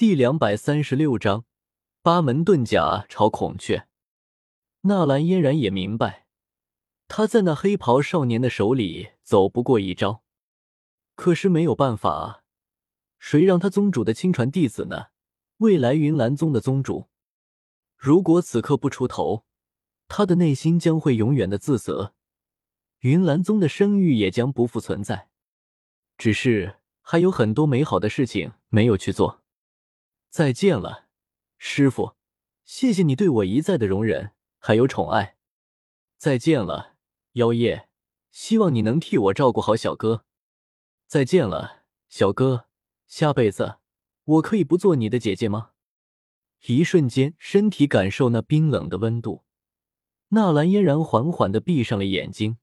第两百三十六章八门遁甲朝孔雀。纳兰嫣然也明白，他在那黑袍少年的手里走不过一招，可是没有办法，谁让他宗主的亲传弟子呢？未来云岚宗的宗主，如果此刻不出头，他的内心将会永远的自责，云岚宗的声誉也将不复存在。只是还有很多美好的事情没有去做。再见了，师傅，谢谢你对我一再的容忍还有宠爱。再见了，妖夜，希望你能替我照顾好小哥。再见了，小哥，下辈子我可以不做你的姐姐吗？一瞬间，身体感受那冰冷的温度，纳兰嫣然缓缓的闭上了眼睛。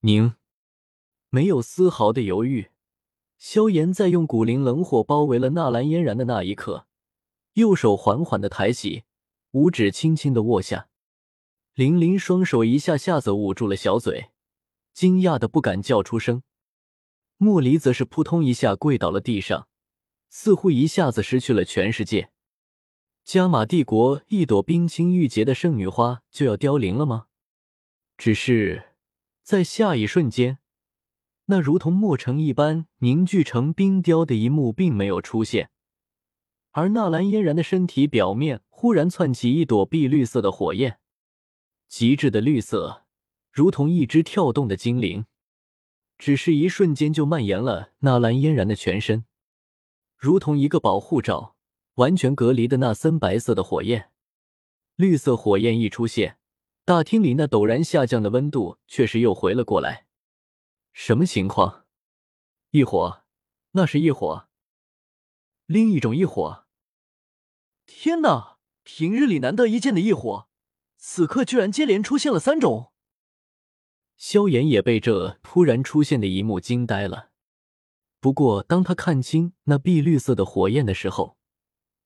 宁，没有丝毫的犹豫。萧炎在用古灵冷火包围了纳兰嫣然的那一刻，右手缓缓的抬起，五指轻轻的握下，林林双手一下下子捂住了小嘴，惊讶的不敢叫出声。莫离则是扑通一下跪倒了地上，似乎一下子失去了全世界。加玛帝国一朵冰清玉洁的圣女花就要凋零了吗？只是在下一瞬间。那如同墨城一般凝聚成冰雕的一幕并没有出现，而纳兰嫣然的身体表面忽然窜起一朵碧绿色的火焰，极致的绿色，如同一只跳动的精灵，只是一瞬间就蔓延了纳兰嫣然的全身，如同一个保护罩，完全隔离的那森白色的火焰。绿色火焰一出现，大厅里那陡然下降的温度确实又回了过来。什么情况？异火，那是异火，另一种异火。天哪！平日里难得一见的异火，此刻居然接连出现了三种。萧炎也被这突然出现的一幕惊呆了。不过，当他看清那碧绿色的火焰的时候，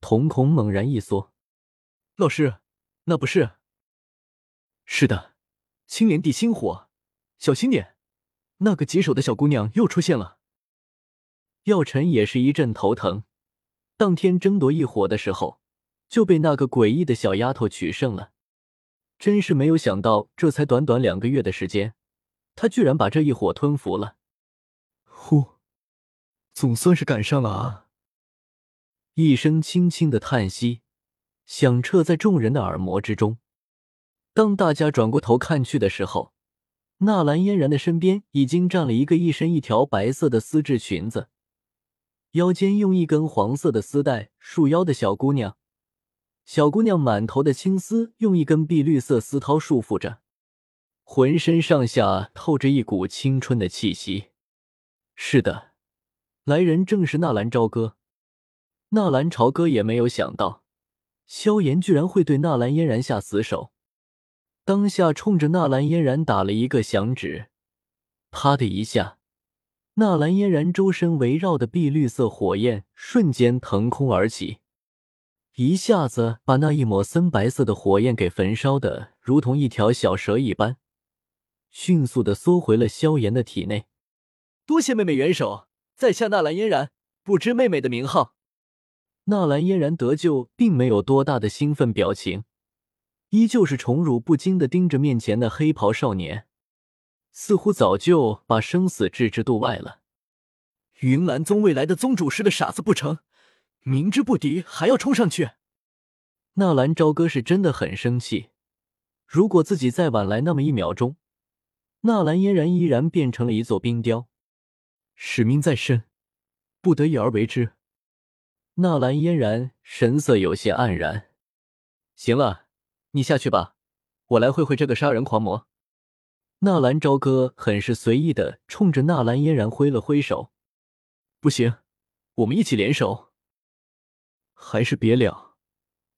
瞳孔猛然一缩。老师，那不是？是的，青莲地心火，小心点。那个棘手的小姑娘又出现了，药尘也是一阵头疼。当天争夺异火的时候，就被那个诡异的小丫头取胜了。真是没有想到，这才短短两个月的时间，她居然把这一火吞服了。呼，总算是赶上了啊！一声轻轻的叹息，响彻在众人的耳膜之中。当大家转过头看去的时候，纳兰嫣然的身边已经站了一个一身一条白色的丝质裙子，腰间用一根黄色的丝带束腰的小姑娘。小姑娘满头的青丝用一根碧绿色丝绦束缚着，浑身上下透着一股青春的气息。是的，来人正是纳兰朝歌。纳兰朝歌也没有想到，萧炎居然会对纳兰嫣然下死手。当下冲着纳兰嫣然打了一个响指，啪的一下，纳兰嫣然周身围绕的碧绿色火焰瞬间腾空而起，一下子把那一抹森白色的火焰给焚烧的如同一条小蛇一般，迅速的缩回了萧炎的体内。多谢妹妹援手，在下纳兰嫣然，不知妹妹的名号。纳兰嫣然得救，并没有多大的兴奋表情。依旧是宠辱不惊的盯着面前的黑袍少年，似乎早就把生死置之度外了。云岚宗未来的宗主是个傻子不成？明知不敌还要冲上去？纳兰朝歌是真的很生气。如果自己再晚来那么一秒钟，纳兰嫣然依然变成了一座冰雕。使命在身，不得已而为之。纳兰嫣然神色有些黯然。行了。你下去吧，我来会会这个杀人狂魔。纳兰朝歌很是随意的冲着纳兰嫣然挥了挥手。不行，我们一起联手。还是别了，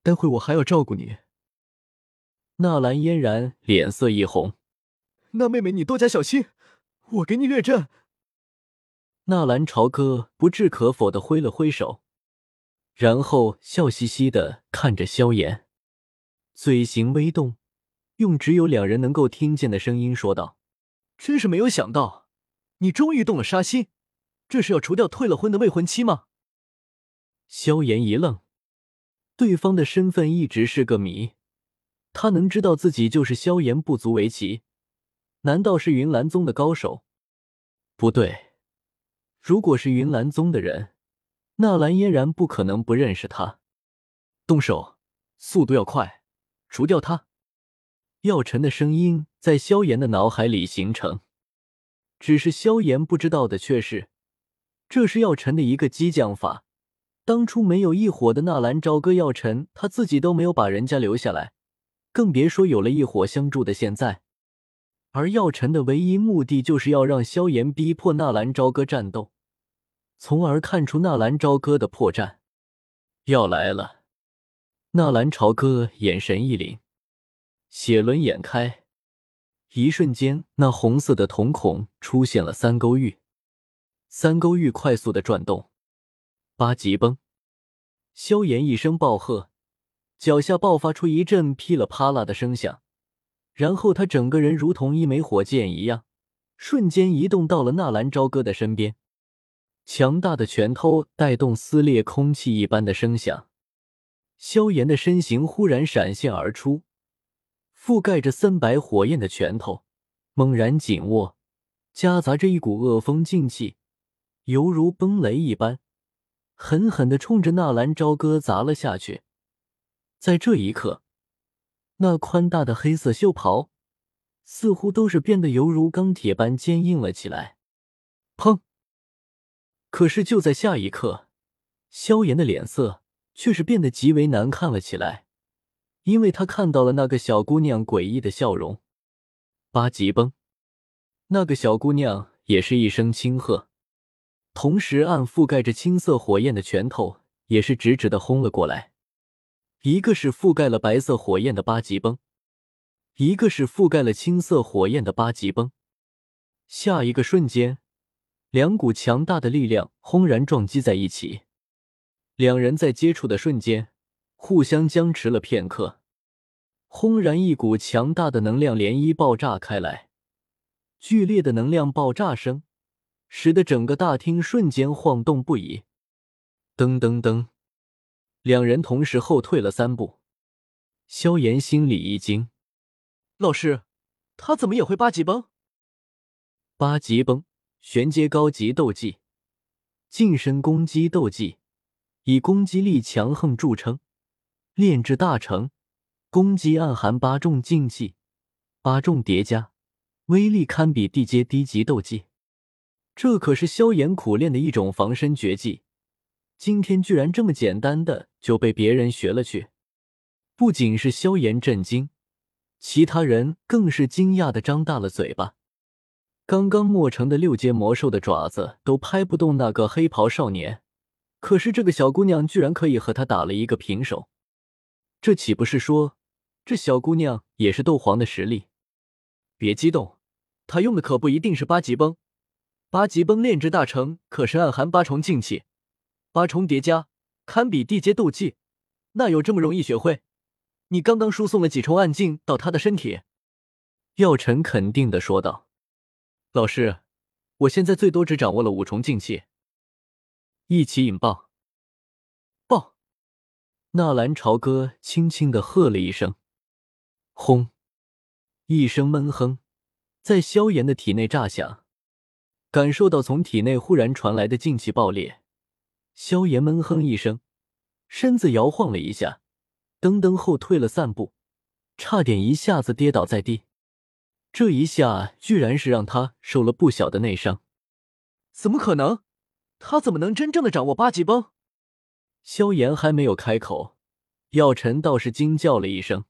待会我还要照顾你。纳兰嫣然脸色一红。那妹妹你多加小心，我给你略阵。纳兰朝歌不置可否的挥了挥手，然后笑嘻嘻的看着萧炎。嘴型微动，用只有两人能够听见的声音说道：“真是没有想到，你终于动了杀心，这是要除掉退了婚的未婚妻吗？”萧炎一愣，对方的身份一直是个谜。他能知道自己就是萧炎不足为奇，难道是云岚宗的高手？不对，如果是云岚宗的人，纳兰嫣然不可能不认识他。动手，速度要快，除掉他！药尘的声音在萧炎的脑海里形成。只是萧炎不知道的却是，这是药尘的一个激将法。当初没有一伙的纳兰朝歌，药尘他自己都没有把人家留下来。更别说有了一伙相助的现在，而药尘的唯一目的就是要让萧炎逼迫纳兰朝歌战斗，从而看出纳兰朝歌的破绽。要来了，纳兰朝歌眼神一凛，血轮眼开，一瞬间，那红色的瞳孔出现了三勾玉，三勾玉快速的转动，八级崩，萧炎一声暴喝。脚下爆发出一阵噼里啪啦的声响，然后他整个人如同一枚火箭一样，瞬间移动到了纳兰朝歌的身边。强大的拳头带动撕裂空气一般的声响，萧炎的身形忽然闪现而出，覆盖着森白火焰的拳头猛然紧握，夹杂着一股恶风劲气，犹如崩雷一般，狠狠地冲着纳兰朝歌砸了下去。在这一刻，那宽大的黑色袖袍似乎都是变得犹如钢铁般坚硬了起来。砰！可是就在下一刻，萧炎的脸色却是变得极为难看了起来，因为他看到了那个小姑娘诡异的笑容。八级崩！那个小姑娘也是一声轻喝，同时暗覆盖着青色火焰的拳头也是直直的轰了过来。一个是覆盖了白色火焰的八级崩，一个是覆盖了青色火焰的八级崩。下一个瞬间，两股强大的力量轰然撞击在一起，两人在接触的瞬间互相僵持了片刻。轰然，一股强大的能量涟漪爆炸开来，剧烈的能量爆炸声使得整个大厅瞬间晃动不已。噔噔噔。两人同时后退了三步，萧炎心里一惊：“老师，他怎么也会八级崩？”八级崩，玄阶高级斗技，近身攻击斗技，以攻击力强横著称，炼制大成，攻击暗含八重禁忌，八重叠加，威力堪比地阶低级斗技。这可是萧炎苦练的一种防身绝技。今天居然这么简单的就被别人学了去，不仅是萧炎震惊，其他人更是惊讶的张大了嘴巴。刚刚墨城的六阶魔兽的爪子都拍不动那个黑袍少年，可是这个小姑娘居然可以和他打了一个平手，这岂不是说这小姑娘也是斗皇的实力？别激动，他用的可不一定是八级崩，八级崩炼制大成可是暗含八重禁气。八重叠加，堪比地阶斗技，那有这么容易学会？你刚刚输送了几重暗劲到他的身体？药尘肯定的说道：“老师，我现在最多只掌握了五重境气。”一起引爆！爆！纳兰朝歌轻轻的喝了一声，轰！一声闷哼在萧炎的体内炸响，感受到从体内忽然传来的劲气爆裂。萧炎闷哼一声，身子摇晃了一下，噔噔后退了三步，差点一下子跌倒在地。这一下居然是让他受了不小的内伤。怎么可能？他怎么能真正的掌握八级崩？萧炎还没有开口，药尘倒是惊叫了一声。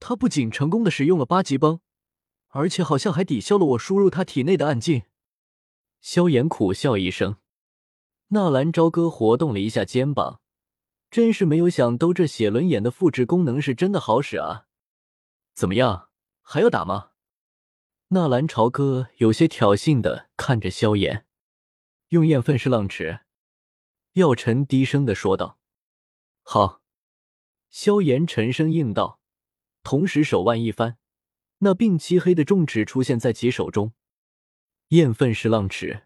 他不仅成功的使用了八级崩，而且好像还抵消了我输入他体内的暗劲。萧炎苦笑一声。纳兰朝歌活动了一下肩膀，真是没有想到这写轮眼的复制功能是真的好使啊！怎么样，还要打吗？纳兰朝歌有些挑衅的看着萧炎，用焰分式浪齿。药尘低声的说道：“好。”萧炎沉声应道，同时手腕一翻，那并漆黑的重尺出现在其手中。焰分式浪尺。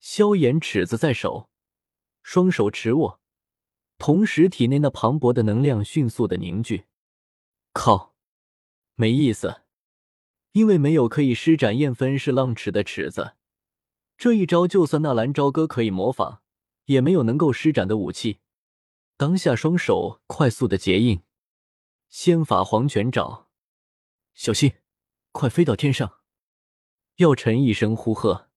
萧炎尺子在手，双手持握，同时体内那磅礴的能量迅速的凝聚。靠，没意思，因为没有可以施展燕分式浪尺的尺子，这一招就算纳兰朝歌可以模仿，也没有能够施展的武器。当下双手快速的结印，仙法黄泉爪，小心，快飞到天上！药尘一声呼喝，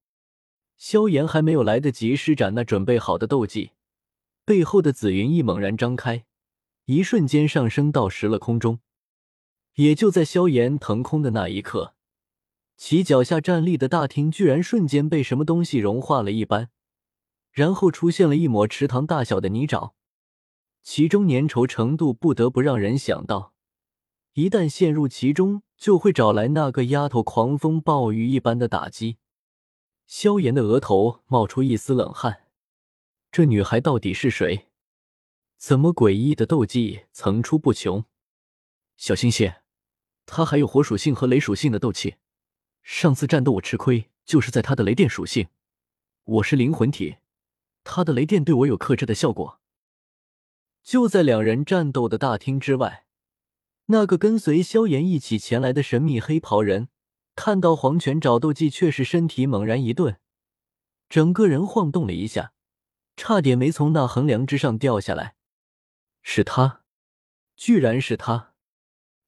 萧炎还没有来得及施展那准备好的斗技，背后的紫云翼猛然张开，一瞬间上升到十了空中。也就在萧炎腾空的那一刻，其脚下站立的大厅居然瞬间被什么东西融化了一般，然后出现了一抹池塘大小的泥沼。其中粘稠程度不得不让人想到，一旦陷入其中，就会找来那个丫头狂风暴雨一般的打击。萧炎的额头冒出一丝冷汗，这女孩到底是谁？怎么诡异的斗技层出不穷？小心些，她还有火属性和雷属性的斗气。上次战斗我吃亏，就是在他的雷电属性。我是灵魂体，他的雷电对我有克制的效果。就在两人战斗的大厅之外，那个跟随萧炎一起前来的神秘黑袍人，看到黄泉找斗技，却是身体猛然一顿，整个人晃动了一下，差点没从那横梁之上掉下来。是他，居然是他！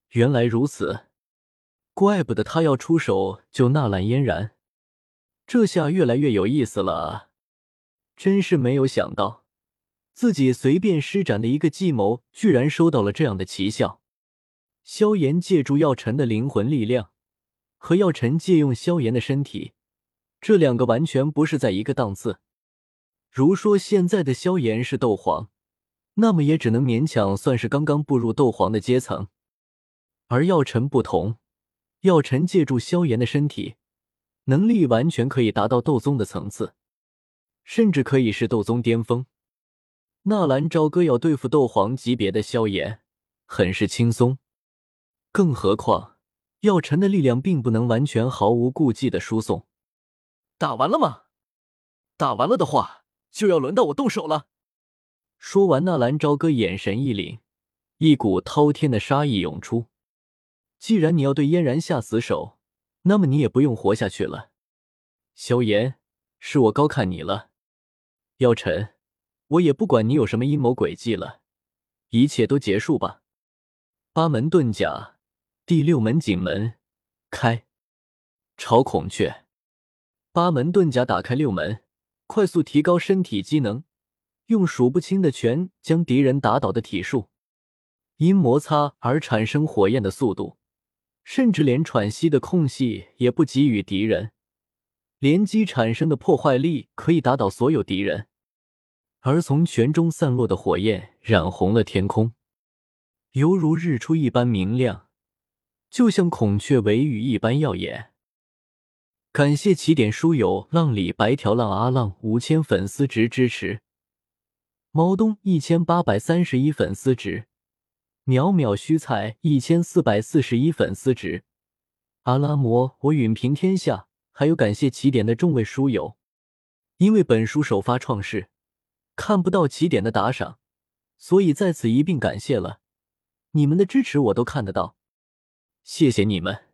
原来如此，怪不得他要出手救纳兰嫣然，这下越来越有意思了啊。真是没有想到。自己随便施展的一个计谋，居然收到了这样的奇效。萧炎借助药尘的灵魂力量，和药尘借用萧炎的身体，这两个完全不是在一个档次。如说现在的萧炎是斗皇，那么也只能勉强算是刚刚步入斗皇的阶层。而药尘不同，药尘借助萧炎的身体，能力完全可以达到斗宗的层次，甚至可以是斗宗巅峰。纳兰朝歌要对付斗皇级别的萧炎，很是轻松。更何况药尘的力量并不能完全毫无顾忌的输送。打完了吗？打完了的话，就要轮到我动手了。说完，纳兰朝歌眼神一凛，一股滔天的杀意涌出。既然你要对嫣然下死手，那么你也不用活下去了。萧炎，是我高看你了。药尘。我也不管你有什么阴谋诡计了，一切都结束吧。八门遁甲第六门景门开，朝孔雀。八门遁甲打开六门，快速提高身体机能，用数不清的拳将敌人打倒的体术，因摩擦而产生火焰的速度，甚至连喘息的空隙也不给予敌人，连击产生的破坏力可以打倒所有敌人。而从泉中散落的火焰染红了天空，犹如日出一般明亮，就像孔雀尾羽一般耀眼。感谢起点书友浪里白条浪阿浪五千粉丝值支持，毛东一千八百三十一粉丝值，渺渺虚菜一千四百四十一粉丝值，阿拉摩我允平天下，还有感谢起点的众位书友，因为本书首发创世。看不到起点的打赏，所以在此一并感谢了。你们的支持我都看得到，谢谢你们。